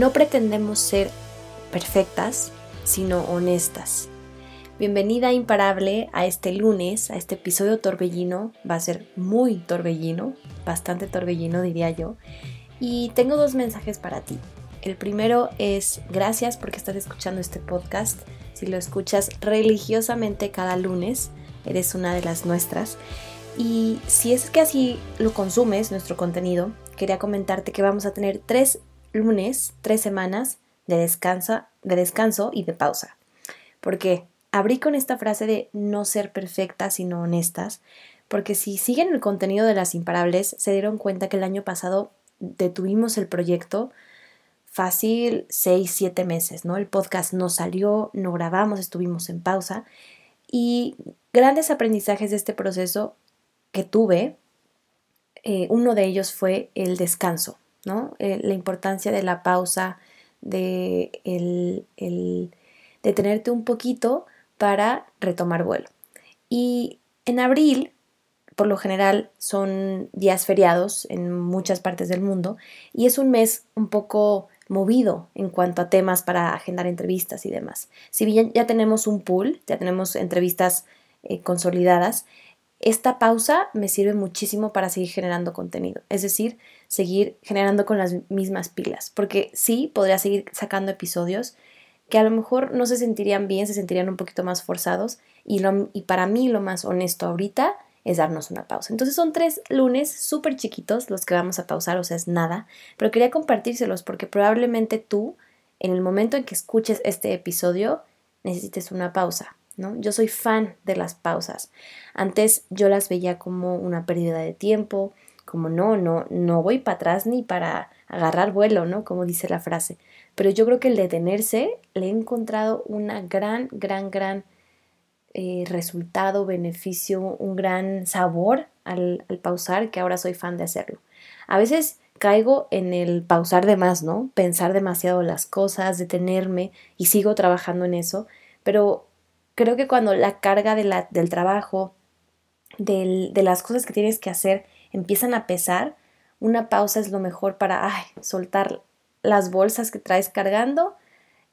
No pretendemos ser perfectas, sino honestas. Bienvenida imparable a este lunes, a este episodio torbellino. Va a ser muy torbellino, bastante torbellino diría yo. Y tengo dos mensajes para ti. El primero es gracias porque estás escuchando este podcast. Si lo escuchas religiosamente cada lunes, eres una de las nuestras. Y si es que así lo consumes, nuestro contenido, quería comentarte que vamos a tener tres lunes, tres semanas de descanso, de descanso y de pausa. Porque abrí con esta frase de no ser perfectas sino honestas, porque si siguen el contenido de las imparables, se dieron cuenta que el año pasado detuvimos el proyecto fácil seis, siete meses, ¿no? El podcast no salió, no grabamos, estuvimos en pausa y grandes aprendizajes de este proceso que tuve, eh, uno de ellos fue el descanso, ¿no? Eh, la importancia de la pausa, de el, el un poquito para retomar vuelo. Y en abril, por lo general, son días feriados en muchas partes del mundo y es un mes un poco movido en cuanto a temas para agendar entrevistas y demás. Si bien ya tenemos un pool, ya tenemos entrevistas eh, consolidadas, esta pausa me sirve muchísimo para seguir generando contenido, es decir, seguir generando con las mismas pilas, porque sí, podría seguir sacando episodios que a lo mejor no se sentirían bien, se sentirían un poquito más forzados y, y para mí lo más honesto ahorita es darnos una pausa. Entonces son tres lunes súper chiquitos los que vamos a pausar, o sea, es nada, pero quería compartírselos porque probablemente tú, en el momento en que escuches este episodio, necesites una pausa. Yo soy fan de las pausas. Antes yo las veía como una pérdida de tiempo, como no, no, no voy para atrás ni para agarrar vuelo, ¿no? Como dice la frase. Pero yo creo que el detenerse le he encontrado una gran, gran, gran eh, resultado, beneficio, un gran sabor al, al pausar que ahora soy fan de hacerlo. A veces caigo en el pausar de más, ¿no? Pensar demasiado las cosas, detenerme y sigo trabajando en eso, pero creo que cuando la carga de la, del trabajo, de las cosas que tienes que hacer, empiezan a pesar, una pausa es lo mejor para soltar las bolsas que traes cargando,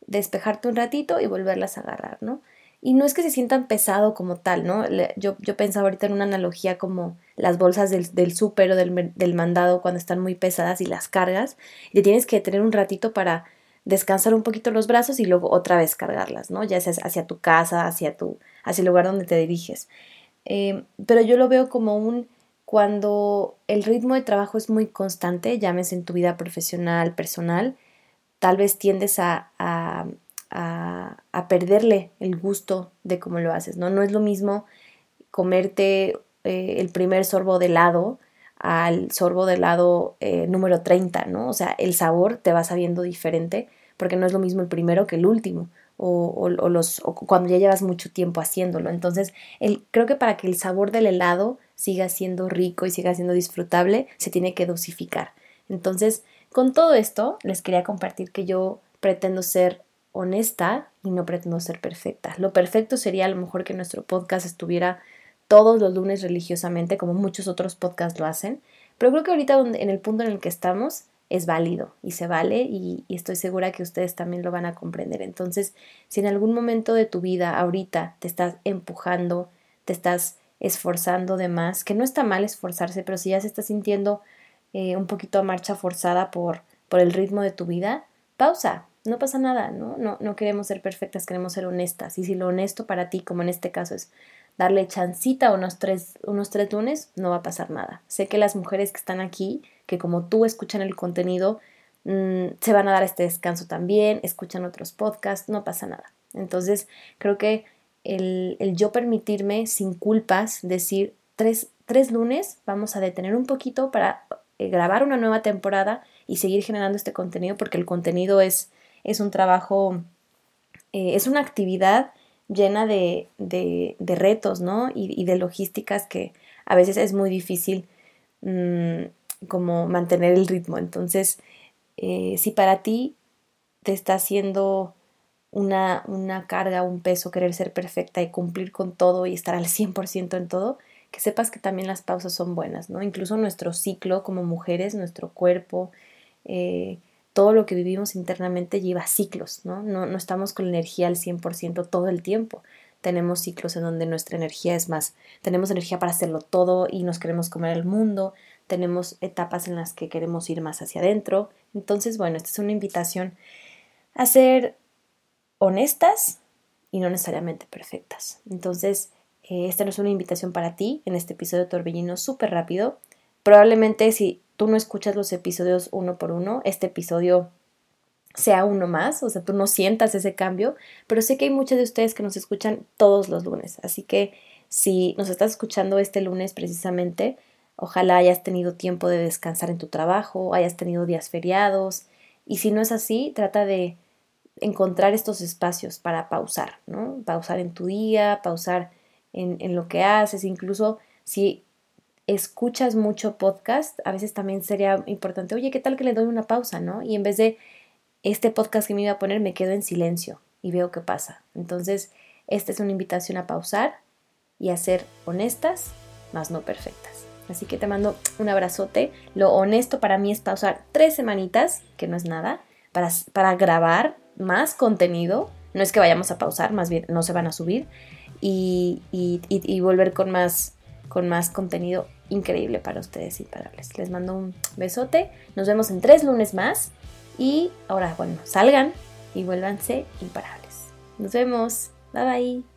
despejarte un ratito y volverlas a agarrar, ¿no? Y no es que se sientan pesado como tal, ¿no? Yo, yo pensaba ahorita en una analogía como las bolsas del, del súper o del, del mandado cuando están muy pesadas y las cargas, y tienes que tener un ratito para descansar un poquito los brazos y luego otra vez cargarlas, ¿no? Ya sea hacia tu casa, hacia, tu, hacia el lugar donde te diriges. Eh, pero yo lo veo como un cuando el ritmo de trabajo es muy constante, llámese en tu vida profesional, personal, tal vez tiendes a, a, a, perderle el gusto de cómo lo haces, ¿no? No es lo mismo comerte eh, el primer sorbo de helado al sorbo de helado eh, número 30, ¿no? O sea, el sabor te va sabiendo diferente porque no es lo mismo el primero que el último. O, los, cuando ya llevas mucho tiempo haciéndolo. Entonces, creo que para que el sabor del helado siga siendo rico y siga siendo disfrutable, se tiene que dosificar. Entonces, con todo esto, les quería compartir que yo pretendo ser honesta y no pretendo ser perfecta. Lo perfecto sería a lo mejor que nuestro podcast estuviera todos los lunes religiosamente, como muchos otros podcasts lo hacen, pero creo que ahorita en el punto en el que estamos, es válido y se vale y, estoy segura que ustedes también lo van a comprender. Entonces, si en algún momento de tu vida ahorita te estás empujando, te estás esforzando de más, que no está mal esforzarse, pero si ya se está sintiendo eh, un poquito a marcha forzada por, por el ritmo de tu vida, pausa, no pasa nada, ¿no? ¿no? No queremos ser perfectas, queremos ser honestas. Y si lo honesto para ti, como en este caso es darle chancita unos tres, unos tres lunes, no va a pasar nada. Sé que las mujeres que están aquí, que como tú escuchan el contenido, mm, se van a dar este descanso también, escuchan otros podcasts, no pasa nada. Entonces, creo que el, yo permitirme sin culpas decir tres, tres, lunes vamos a detener un poquito para eh, grabar una nueva temporada y seguir generando este contenido porque el contenido es, es un trabajo, eh, es una actividad llena de, de, retos, ¿no? Y, de logísticas que a veces es muy difícil mm, como mantener el ritmo. Entonces, eh, si para ti te está haciendo una, una carga, un peso, querer ser perfecta y cumplir con todo y estar al 100% en todo, que sepas que también las pausas son buenas, ¿no? Incluso nuestro ciclo como mujeres, nuestro cuerpo, eh, todo lo que vivimos internamente lleva ciclos, ¿no? No, estamos con energía al 100% todo el tiempo. Tenemos ciclos en donde nuestra energía es más, tenemos energía para hacerlo todo y nos queremos comer el mundo, tenemos etapas en las que queremos ir más hacia adentro. Entonces, bueno, esta es una invitación a ser honestas y no necesariamente perfectas. Entonces, eh, esta no es una invitación para ti en este episodio de Torbellino súper rápido. Probablemente si tú no escuchas los episodios uno por uno, este episodio sea uno más, o sea, tú no sientas ese cambio, pero sé que hay muchos de ustedes que nos escuchan todos los lunes, así que si nos estás escuchando este lunes precisamente, ojalá hayas tenido tiempo de descansar en tu trabajo, hayas tenido días feriados, y si no es así, trata de encontrar estos espacios para pausar, ¿no? Pausar en tu día, pausar en, en lo que haces, incluso si escuchas mucho podcast, a veces también sería importante, oye, ¿qué tal que le doy una pausa, no? Y en vez de este podcast que me iba a poner, me quedo en silencio y veo qué pasa. Entonces, esta es una invitación a pausar y a ser honestas, más no perfectas. Así que te mando un abrazote. Lo honesto para mí es pausar tres semanitas, que no es nada, para, para grabar más contenido. No es que vayamos a pausar, más bien no se van a subir. Y, y, y volver con más, con más contenido increíble para ustedes imparables. Les mando un besote. Nos vemos en tres lunes más. Y ahora, bueno, salgan y vuélvanse imparables. Nos vemos. Bye bye.